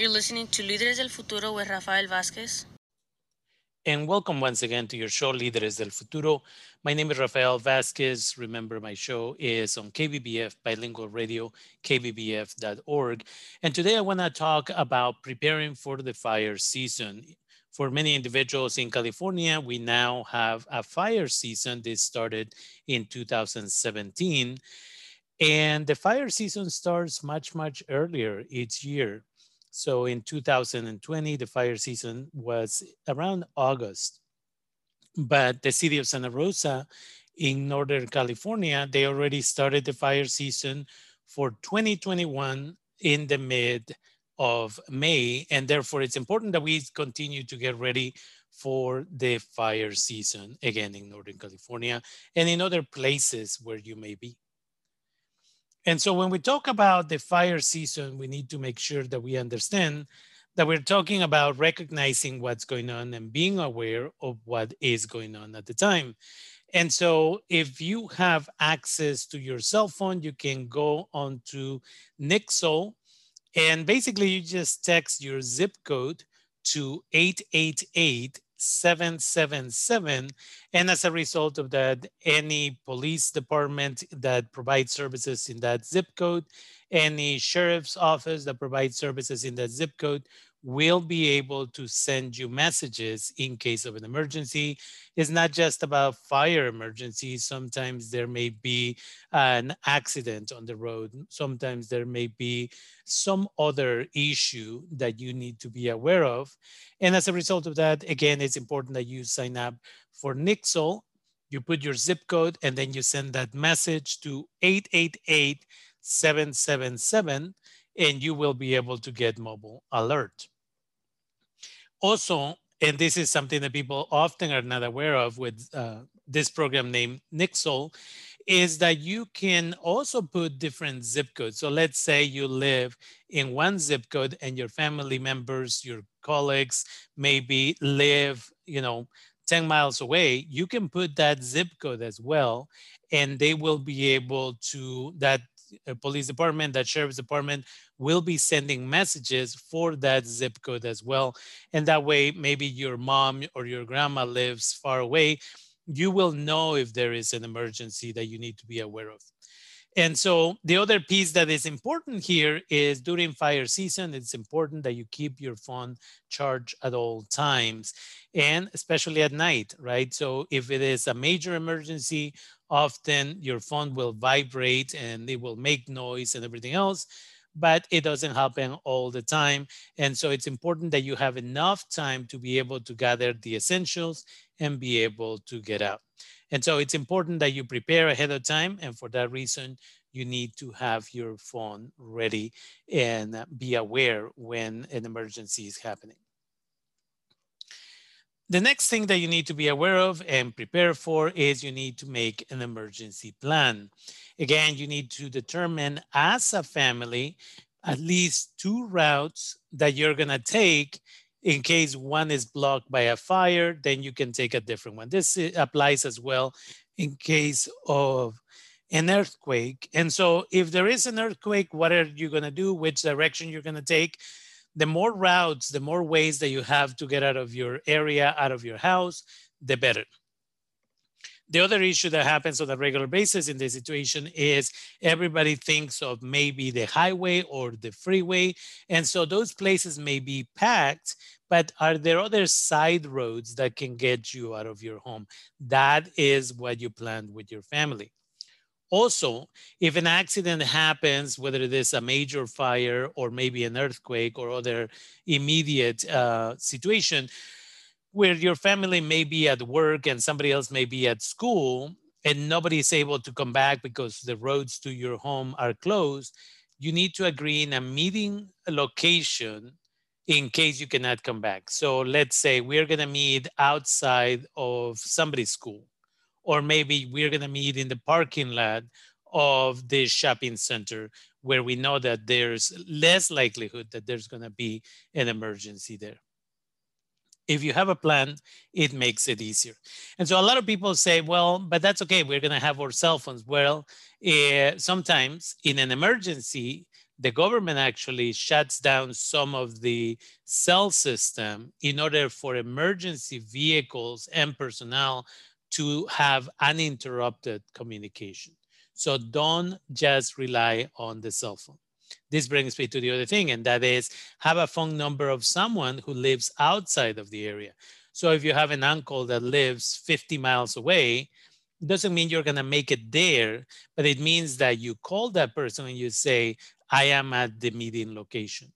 You're listening to Líderes del Futuro with Rafael Vázquez. And welcome once again to your show, Líderes del Futuro. My name is Rafael Vázquez. Remember, my show is on KBBF Bilingual Radio, kbbf.org. And today I want to talk about preparing for the fire season. For many individuals in California, we now have a fire season. This started in 2017. And the fire season starts much, much earlier each year. So in 2020, the fire season was around August. But the city of Santa Rosa in Northern California, they already started the fire season for 2021 in the mid of May. And therefore, it's important that we continue to get ready for the fire season again in Northern California and in other places where you may be. And so when we talk about the fire season, we need to make sure that we understand that we're talking about recognizing what's going on and being aware of what is going on at the time. And so if you have access to your cell phone, you can go onto Nixle and basically you just text your zip code to 888 777. And as a result of that, any police department that provides services in that zip code, any sheriff's office that provides services in that zip code will be able to send you messages in case of an emergency. It's not just about fire emergencies. Sometimes there may be an accident on the road. Sometimes there may be some other issue that you need to be aware of. And as a result of that, again, it's important that you sign up for Nixle. You put your zip code and then you send that message to 888 777 and you will be able to get mobile alert. Also, and this is something that people often are not aware of with uh, this program named Nixle, is that you can also put different zip codes. So let's say you live in one zip code and your family members, your colleagues maybe live, you know, 10 miles away, you can put that zip code as well, and they will be able to, that police department, that sheriff's department will be sending messages for that zip code as well. And that way, maybe your mom or your grandma lives far away, you will know if there is an emergency that you need to be aware of. And so the other piece that is important here is during fire season, it's important that you keep your phone charged at all times and especially at night, right? So if it is a major emergency often your phone will vibrate and it will make noise and everything else, but it doesn't happen all the time. And so it's important that you have enough time to be able to gather the essentials and be able to get out. And so it's important that you prepare ahead of time. And for that reason, you need to have your phone ready and be aware when an emergency is happening. The next thing that you need to be aware of and prepare for is you need to make an emergency plan. Again, you need to determine as a family at least two routes that you're going to take in case one is blocked by a fire, then you can take a different one. This applies as well in case of an earthquake. And so if there is an earthquake, what are you going to do? Which direction you're going to take? The more routes, the more ways that you have to get out of your area, out of your house, the better. The other issue that happens on a regular basis in this situation is everybody thinks of maybe the highway or the freeway. And so those places may be packed, but are there other side roads that can get you out of your home? That is what you planned with your family. Also, if an accident happens, whether it is a major fire or maybe an earthquake or other immediate uh, situation, where your family may be at work and somebody else may be at school and nobody is able to come back because the roads to your home are closed, you need to agree in a meeting location in case you cannot come back. So let's say we're going to meet outside of somebody's school or maybe we're going to meet in the parking lot of the shopping center where we know that there's less likelihood that there's going to be an emergency there. If you have a plan, it makes it easier. And so a lot of people say, well, but that's okay. We're going to have our cell phones. Well, uh, sometimes in an emergency, the government actually shuts down some of the cell system in order for emergency vehicles and personnel to have uninterrupted communication. So don't just rely on the cell phone. This brings me to the other thing, and that is have a phone number of someone who lives outside of the area. So if you have an uncle that lives 50 miles away, doesn't mean you're going to make it there, but it means that you call that person and you say, I am at the meeting location.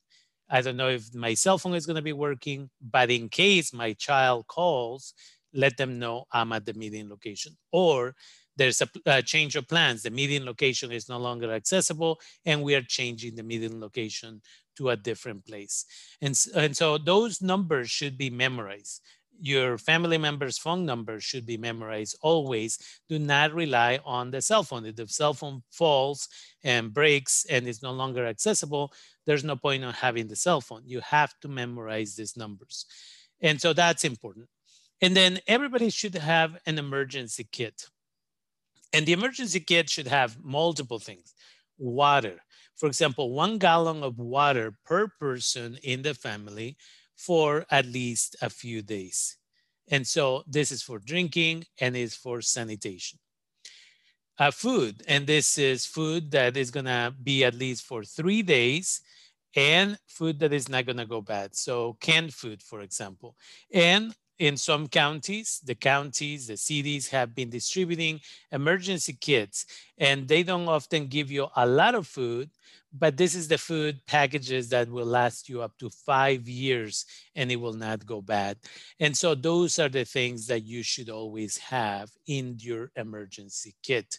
I don't know if my cell phone is going to be working, but in case my child calls, let them know I'm at the meeting location. Or there's a, a, change of plans. The meeting location is no longer accessible, and we are changing the meeting location to a different place. And, and so those numbers should be memorized your family member's phone number should be memorized always. Do not rely on the cell phone. If the cell phone falls and breaks and is no longer accessible, there's no point in having the cell phone. You have to memorize these numbers. And so that's important. And then everybody should have an emergency kit. And the emergency kit should have multiple things. Water. For example, one gallon of water per person in the family for at least a few days. And so this is for drinking and is for sanitation. Uh, food, and this is food that is gonna be at least for three days and food that is not gonna go bad. So canned food, for example. And in some counties, the counties, the cities have been distributing emergency kits and they don't often give you a lot of food, but this is the food packages that will last you up to five years and it will not go bad. And so those are the things that you should always have in your emergency kit.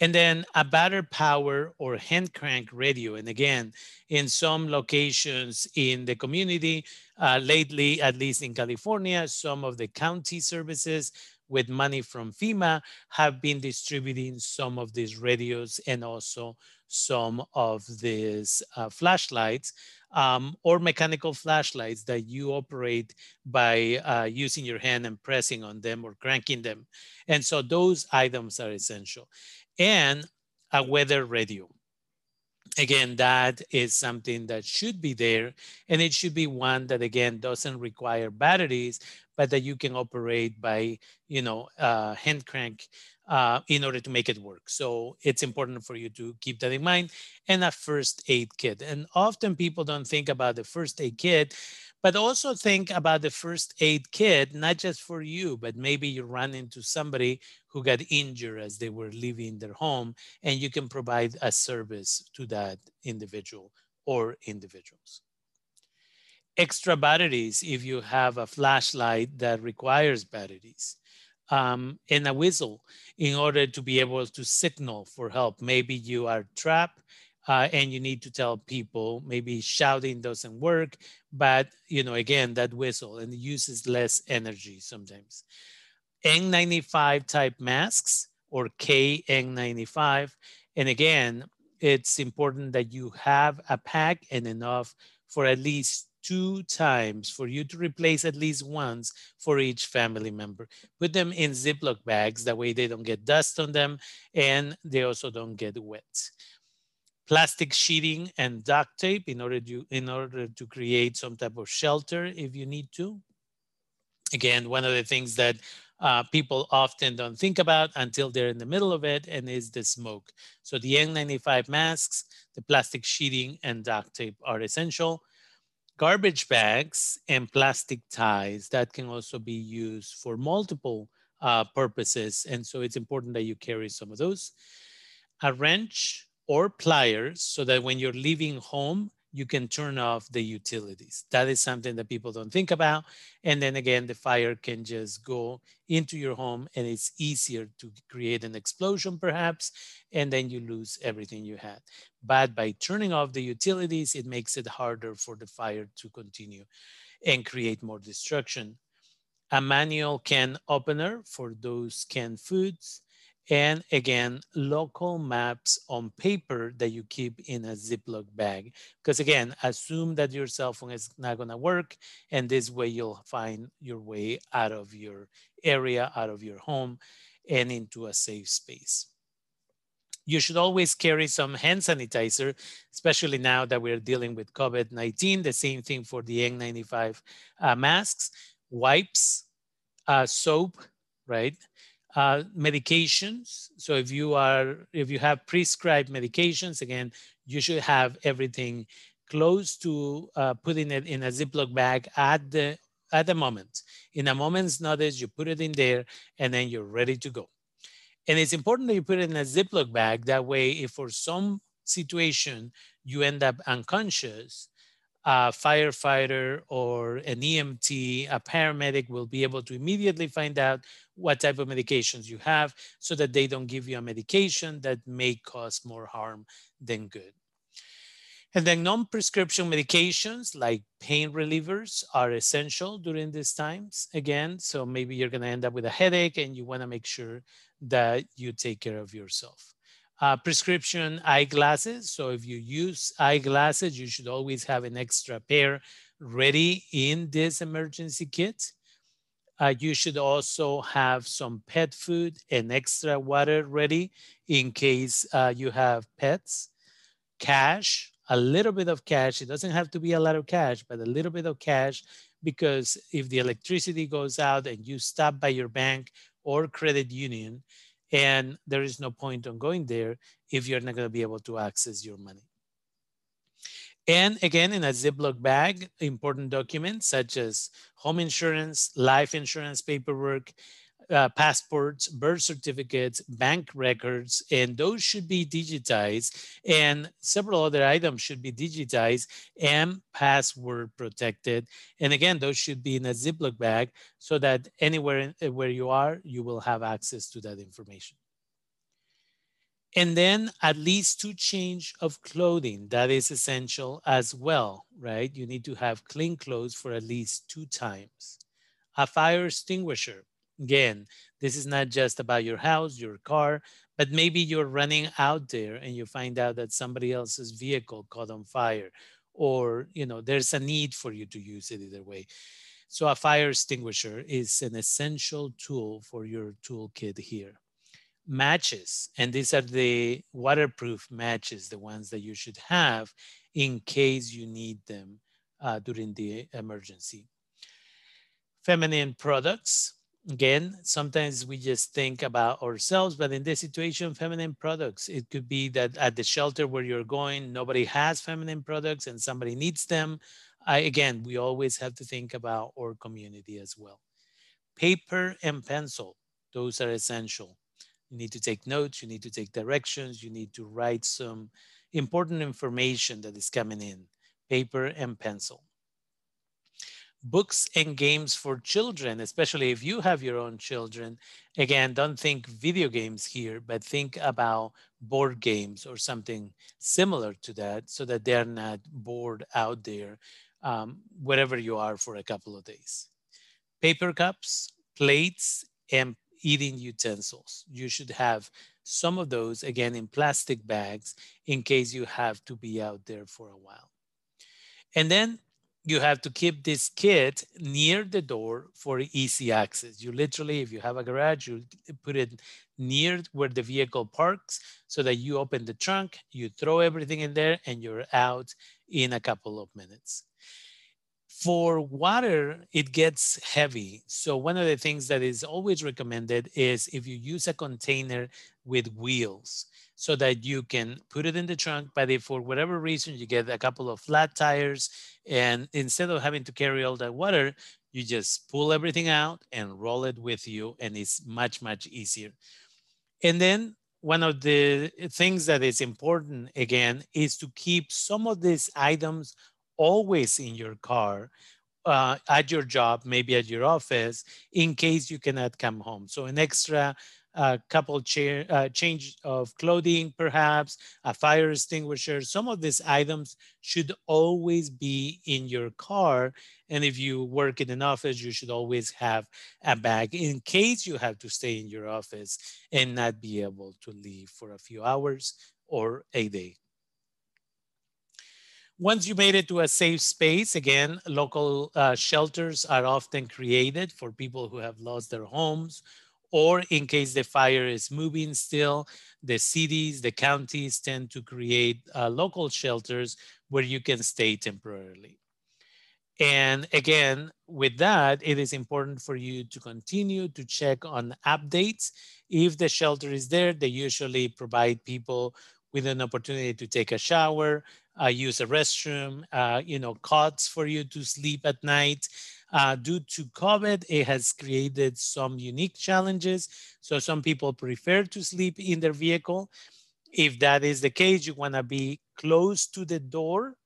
And then a battery power or hand crank radio. And again, in some locations in the community, uh, lately, at least in California, some of the county services with money from FEMA have been distributing some of these radios and also some of these uh, flashlights um, or mechanical flashlights that you operate by uh, using your hand and pressing on them or cranking them. And so those items are essential. And a weather radio. Again, that is something that should be there. And it should be one that, again, doesn't require batteries, but that you can operate by, you know, uh, hand crank uh, in order to make it work. So it's important for you to keep that in mind and a first aid kit. And often people don't think about the first aid kit, but also think about the first aid kit, not just for you, but maybe you run into somebody who got injured as they were leaving their home and you can provide a service to that individual or individuals extra batteries if you have a flashlight that requires batteries um, and a whistle in order to be able to signal for help. Maybe you are trapped uh, and you need to tell people, maybe shouting doesn't work, but you know, again, that whistle and uses less energy sometimes. N95 type masks or KN95. And again, it's important that you have a pack and enough for at least two times for you to replace at least once for each family member. Put them in Ziploc bags, that way they don't get dust on them and they also don't get wet. Plastic sheeting and duct tape in order to, in order to create some type of shelter if you need to. Again, one of the things that uh, people often don't think about until they're in the middle of it and is the smoke. So the N95 masks, the plastic sheeting and duct tape are essential garbage bags and plastic ties that can also be used for multiple uh, purposes. And so it's important that you carry some of those. A wrench or pliers so that when you're leaving home, you can turn off the utilities. That is something that people don't think about. And then again, the fire can just go into your home and it's easier to create an explosion perhaps, and then you lose everything you had. But by turning off the utilities, it makes it harder for the fire to continue and create more destruction. A manual can opener for those canned foods and again, local maps on paper that you keep in a Ziploc bag. Because again, assume that your cell phone is not gonna work and this way you'll find your way out of your area, out of your home and into a safe space. You should always carry some hand sanitizer, especially now that we're dealing with COVID-19. The same thing for the N95 uh, masks, wipes, uh, soap, right? Uh, medications. So if you are, if you have prescribed medications, again, you should have everything close to uh, putting it in a Ziploc bag at the at the moment. In a moment's notice, you put it in there and then you're ready to go. And it's important that you put it in a Ziploc bag. That way, if for some situation you end up unconscious, a firefighter or an EMT, a paramedic will be able to immediately find out what type of medications you have so that they don't give you a medication that may cause more harm than good. And then non-prescription medications like pain relievers are essential during these times again. So maybe you're gonna end up with a headache and you wanna make sure that you take care of yourself. Uh, prescription eyeglasses. So if you use eyeglasses, you should always have an extra pair ready in this emergency kit. Uh, you should also have some pet food and extra water ready in case uh, you have pets. Cash, a little bit of cash. It doesn't have to be a lot of cash, but a little bit of cash because if the electricity goes out and you stop by your bank or credit union, and there is no point on going there if you're not going to be able to access your money. And again, in a Ziploc bag, important documents such as home insurance, life insurance paperwork, uh, passports, birth certificates, bank records, and those should be digitized. And several other items should be digitized and password protected. And again, those should be in a Ziploc bag so that anywhere where you are, you will have access to that information. And then at least two change of clothing. That is essential as well, right? You need to have clean clothes for at least two times. A fire extinguisher Again, this is not just about your house, your car, but maybe you're running out there and you find out that somebody else's vehicle caught on fire or you know there's a need for you to use it either way. So a fire extinguisher is an essential tool for your toolkit here. Matches, and these are the waterproof matches, the ones that you should have in case you need them uh, during the emergency. Feminine products, again, sometimes we just think about ourselves, but in this situation, feminine products, it could be that at the shelter where you're going, nobody has feminine products and somebody needs them. I, again, we always have to think about our community as well. Paper and pencil, those are essential. You need to take notes, you need to take directions, you need to write some important information that is coming in, paper and pencil books and games for children, especially if you have your own children. Again, don't think video games here, but think about board games or something similar to that so that they're not bored out there um, wherever you are for a couple of days. Paper cups, plates, and eating utensils. You should have some of those, again, in plastic bags in case you have to be out there for a while. And then you have to keep this kit near the door for easy access. You literally, if you have a garage, you put it near where the vehicle parks so that you open the trunk, you throw everything in there and you're out in a couple of minutes. For water, it gets heavy. So one of the things that is always recommended is if you use a container with wheels so that you can put it in the trunk. But if for whatever reason you get a couple of flat tires and instead of having to carry all that water, you just pull everything out and roll it with you and it's much, much easier. And then one of the things that is important again is to keep some of these items always in your car uh, at your job, maybe at your office, in case you cannot come home. So an extra a couple cha uh, change of clothing, perhaps a fire extinguisher. Some of these items should always be in your car. And if you work in an office, you should always have a bag in case you have to stay in your office and not be able to leave for a few hours or a day. Once you made it to a safe space, again, local uh, shelters are often created for people who have lost their homes or in case the fire is moving still, the cities, the counties tend to create uh, local shelters where you can stay temporarily. And again, with that, it is important for you to continue to check on updates. If the shelter is there, they usually provide people with an opportunity to take a shower, uh, use a restroom, uh, you know, cots for you to sleep at night. Uh, due to COVID, it has created some unique challenges. So some people prefer to sleep in their vehicle. If that is the case, you wanna be close to the door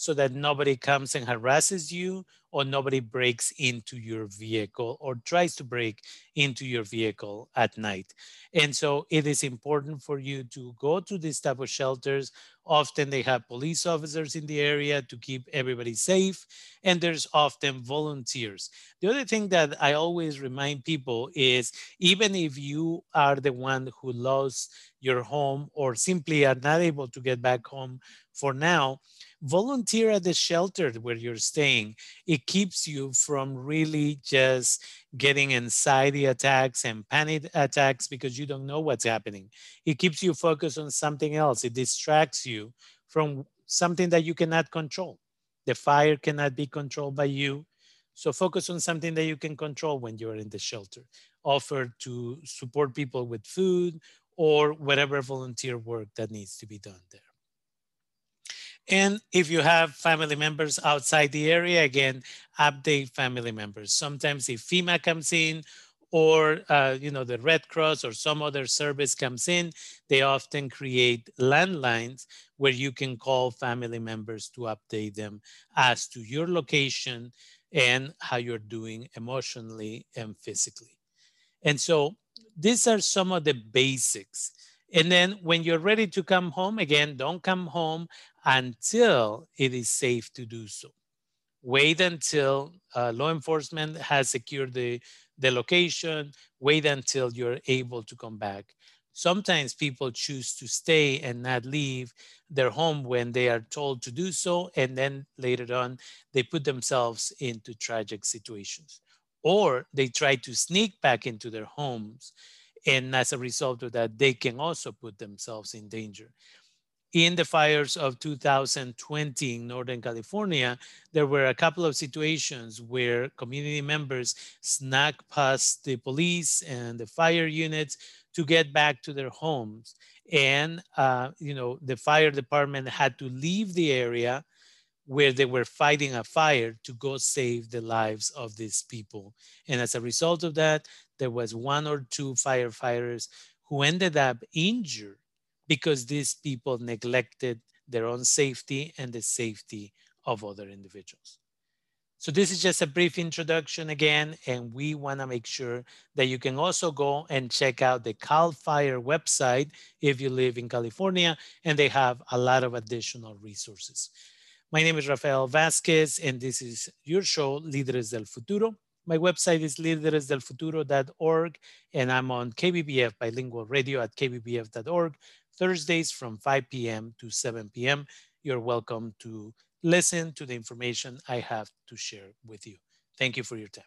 so that nobody comes and harasses you or nobody breaks into your vehicle or tries to break into your vehicle at night. And so it is important for you to go to these type of shelters. Often they have police officers in the area to keep everybody safe. And there's often volunteers. The other thing that I always remind people is even if you are the one who lost your home or simply are not able to get back home for now, volunteer at the shelter where you're staying. It keeps you from really just getting anxiety attacks and panic attacks because you don't know what's happening. It keeps you focused on something else. It distracts you from something that you cannot control. The fire cannot be controlled by you. So focus on something that you can control when you're in the shelter. Offer to support people with food or whatever volunteer work that needs to be done there. And if you have family members outside the area, again, update family members. Sometimes if FEMA comes in or uh, you know the Red Cross or some other service comes in, they often create landlines where you can call family members to update them as to your location and how you're doing emotionally and physically. And so these are some of the basics. And then when you're ready to come home, again, don't come home until it is safe to do so. Wait until uh, law enforcement has secured the, the location. Wait until you're able to come back. Sometimes people choose to stay and not leave their home when they are told to do so. And then later on, they put themselves into tragic situations. Or they try to sneak back into their homes. And as a result of that, they can also put themselves in danger in the fires of 2020 in Northern California, there were a couple of situations where community members snuck past the police and the fire units to get back to their homes. And, uh, you know, the fire department had to leave the area where they were fighting a fire to go save the lives of these people. And as a result of that, there was one or two firefighters who ended up injured because these people neglected their own safety and the safety of other individuals. So this is just a brief introduction again, and we wanna make sure that you can also go and check out the CAL FIRE website if you live in California, and they have a lot of additional resources. My name is Rafael Vázquez, and this is your show, Líderes del Futuro. My website is lideresdelfuturo.org, and I'm on KBBF bilingual radio at kbbf.org Thursdays from 5 p.m. to 7 p.m. You're welcome to listen to the information I have to share with you. Thank you for your time.